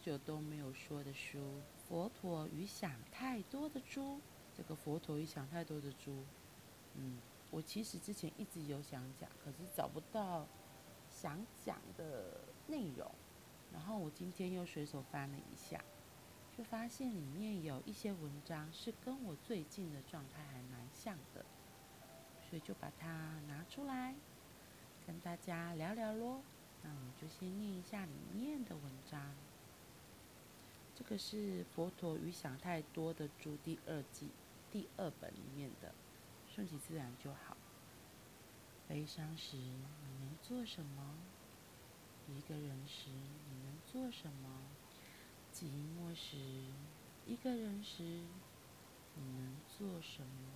久都没有说的书《佛陀与想太多的猪》。这个《佛陀与想太多的猪》，嗯，我其实之前一直有想讲，可是找不到想讲的内容。然后我今天又随手翻了一下，就发现里面有一些文章是跟我最近的状态还蛮像的，所以就把它拿出来跟大家聊聊咯。那我们就先念一下里面的文章。这个是《佛陀与想太多的猪》第二季第二本里面的，顺其自然就好。悲伤时你能做什么？一个人时你能做什么？寂寞时，一个人时你能做什么？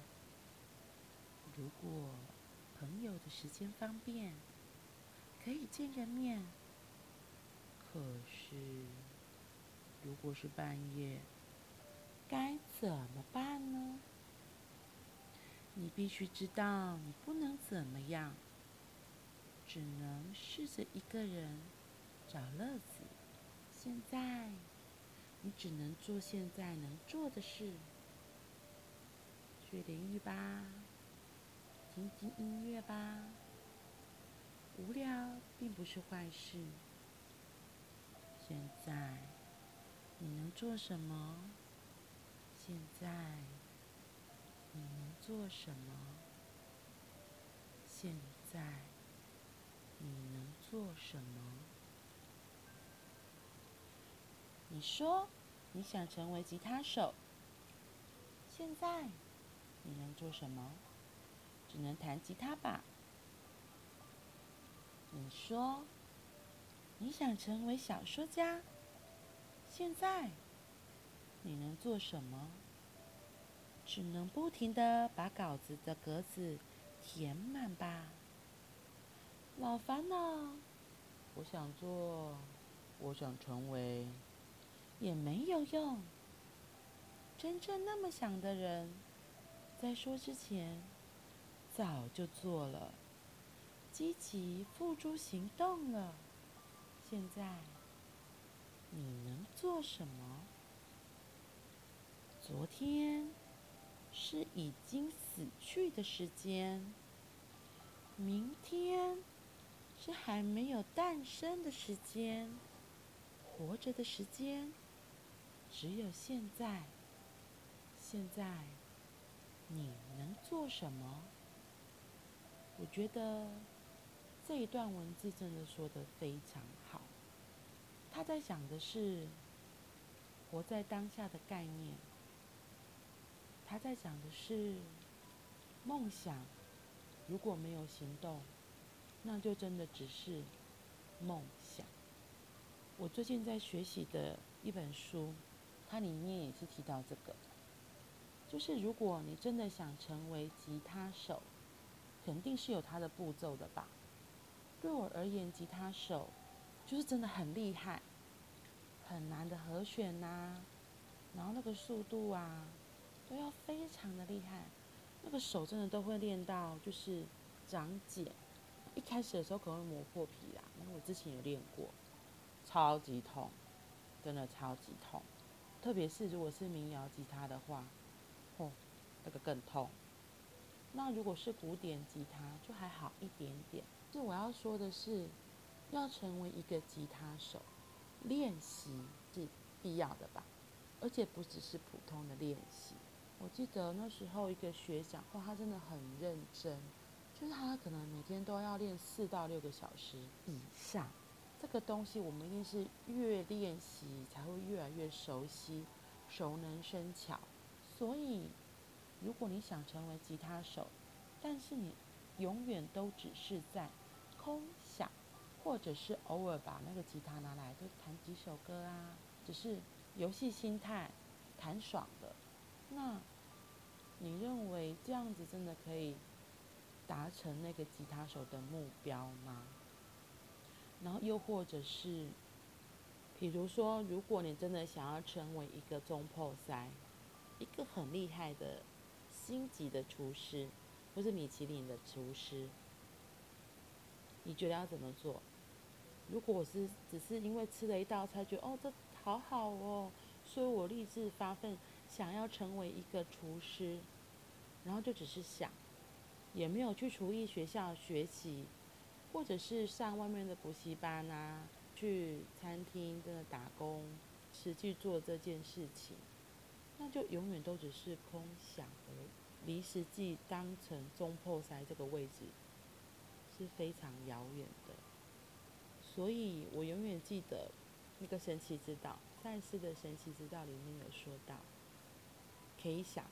如果朋友的时间方便，可以见个面。可是，如果是半夜，该怎么办呢？你必须知道，你不能怎么样，只能试着一个人找乐子。现在，你只能做现在能做的事。学点语吧，听听音乐吧。无聊并不是坏事。现在你能做什么？现在你能做什么？现在你能做什么？你说你想成为吉他手。现在你能做什么？只能弹吉他吧。你说你想成为小说家，现在你能做什么？只能不停地把稿子的格子填满吧。老烦恼，我想做，我想成为，也没有用。真正那么想的人，在说之前早就做了。积极付诸行动了。现在你能做什么？昨天是已经死去的时间，明天是还没有诞生的时间。活着的时间只有现在。现在你能做什么？我觉得。这一段文字真的说得非常好，他在讲的是活在当下的概念，他在讲的是梦想，如果没有行动，那就真的只是梦想。我最近在学习的一本书，它里面也是提到这个，就是如果你真的想成为吉他手，肯定是有它的步骤的吧。对我而言，吉他手就是真的很厉害，很难的和弦呐、然后那个速度啊，都要非常的厉害，那个手真的都会练到就是长茧。一开始的时候可能会磨破皮啦，因为我之前有练过，超级痛，真的超级痛。特别是如果是民谣吉他的话，哦，那个更痛。那如果是古典吉他，就还好一点点。是我要说的是，要成为一个吉他手，练习是必要的吧，而且不只是普通的练习。我记得那时候一个学长，哇，他真的很认真，就是他可能每天都要练四到六个小时以上。这个东西我们一定是越练习才会越来越熟悉，熟能生巧。所以，如果你想成为吉他手，但是你永远都只是在空想，或者是偶尔把那个吉他拿来就弹几首歌啊，只是游戏心态，弹爽的。那你认为这样子真的可以达成那个吉他手的目标吗？然后又或者是，比如说，如果你真的想要成为一个中破塞，一个很厉害的星级的厨师，或是米其林的厨师。你觉得要怎么做？如果我是只是因为吃了一道菜，觉得哦这好好哦，所以我立志发奋想要成为一个厨师，然后就只是想，也没有去厨艺学校学习，或者是上外面的补习班啊，去餐厅真的打工，实际做这件事情，那就永远都只是空想而已，离实际当成中破塞这个位置是非常遥远的。所以我永远记得那个神奇之道，赛斯的神奇之道里面有说到，可以想，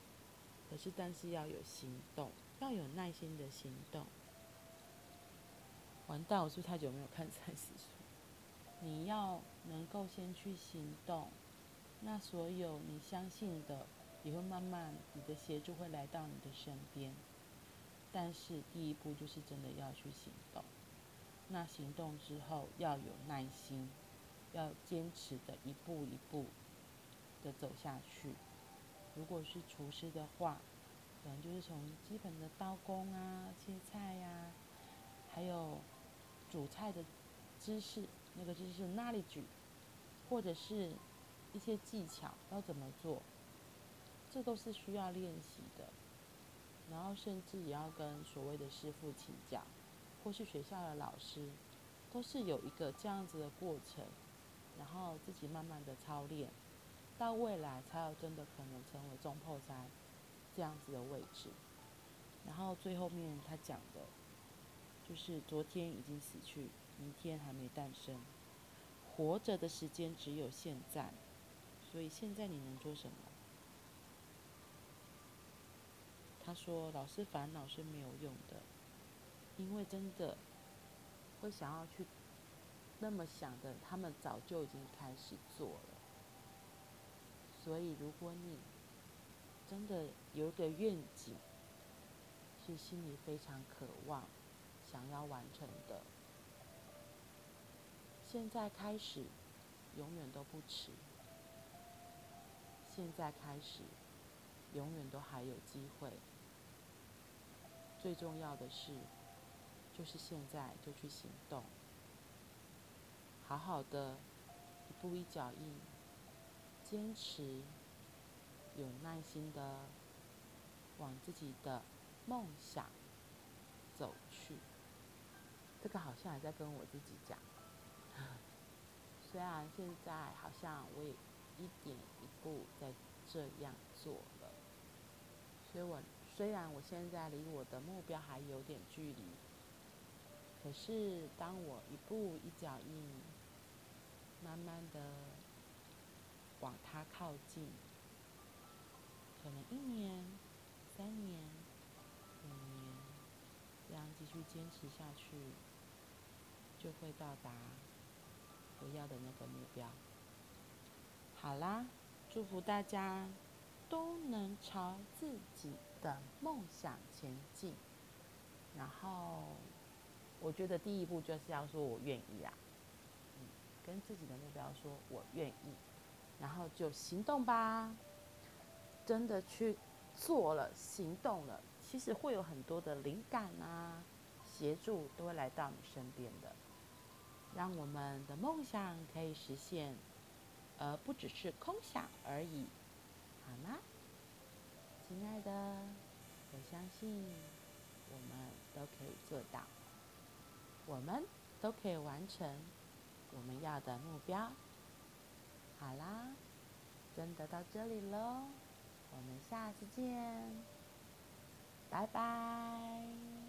可是但是要有行动，要有耐心的行动。完蛋，我是不是太久没有看赛斯书？你要能够先去行动，那所有你相信的也会慢慢，你的协助会来到你的身边。但是第一步就是真的要去行动。那行动之后要有耐心，要坚持的一步一步的走下去。如果是厨师的话，可能就是从基本的刀工啊、切菜呀、还有煮菜的知识，那个知识 knowledge，或者是一些技巧要怎么做，这都是需要练习的。然后甚至也要跟所谓的师傅请教。或是学校的老师，都是有一个这样子的过程，然后自己慢慢的操练，到未来才有真的可能成为总铺师这样子的位置。然后最后面他讲的，就是昨天已经死去，明天还没诞生，活着的时间只有现在，所以现在你能做什么？他说：“老是烦恼是没有用的。”因为真的会想要去那么想的，他们早就已经开始做了。所以，如果你真的有一个愿景，是心里非常渴望想要完成的，现在开始永远都不迟。现在开始永远都还有机会。最重要的是。就是现在就去行动，好好的一步一脚印，坚持，有耐心的往自己的梦想走去。这个好像还在跟我自己讲，虽然现在好像我也一点一步在这样做了，所以我虽然我现在离我的目标还有点距离。可是，当我一步一脚印，慢慢的往它靠近，可能一年、三年、五年，这样继续坚持下去，就会到达我要的那个目标。好啦，祝福大家都能朝自己的梦想前进，然后。我觉得第一步就是要说我愿意啊，嗯，跟自己的目标说我愿意，然后就行动吧，真的去做了，行动了，其实会有很多的灵感啊，协助都会来到你身边的，让我们的梦想可以实现，而不只是空想而已，好吗？亲爱的，我相信我们都可以做到。我们都可以完成我们要的目标。好啦，真的到这里喽，我们下次见，拜拜。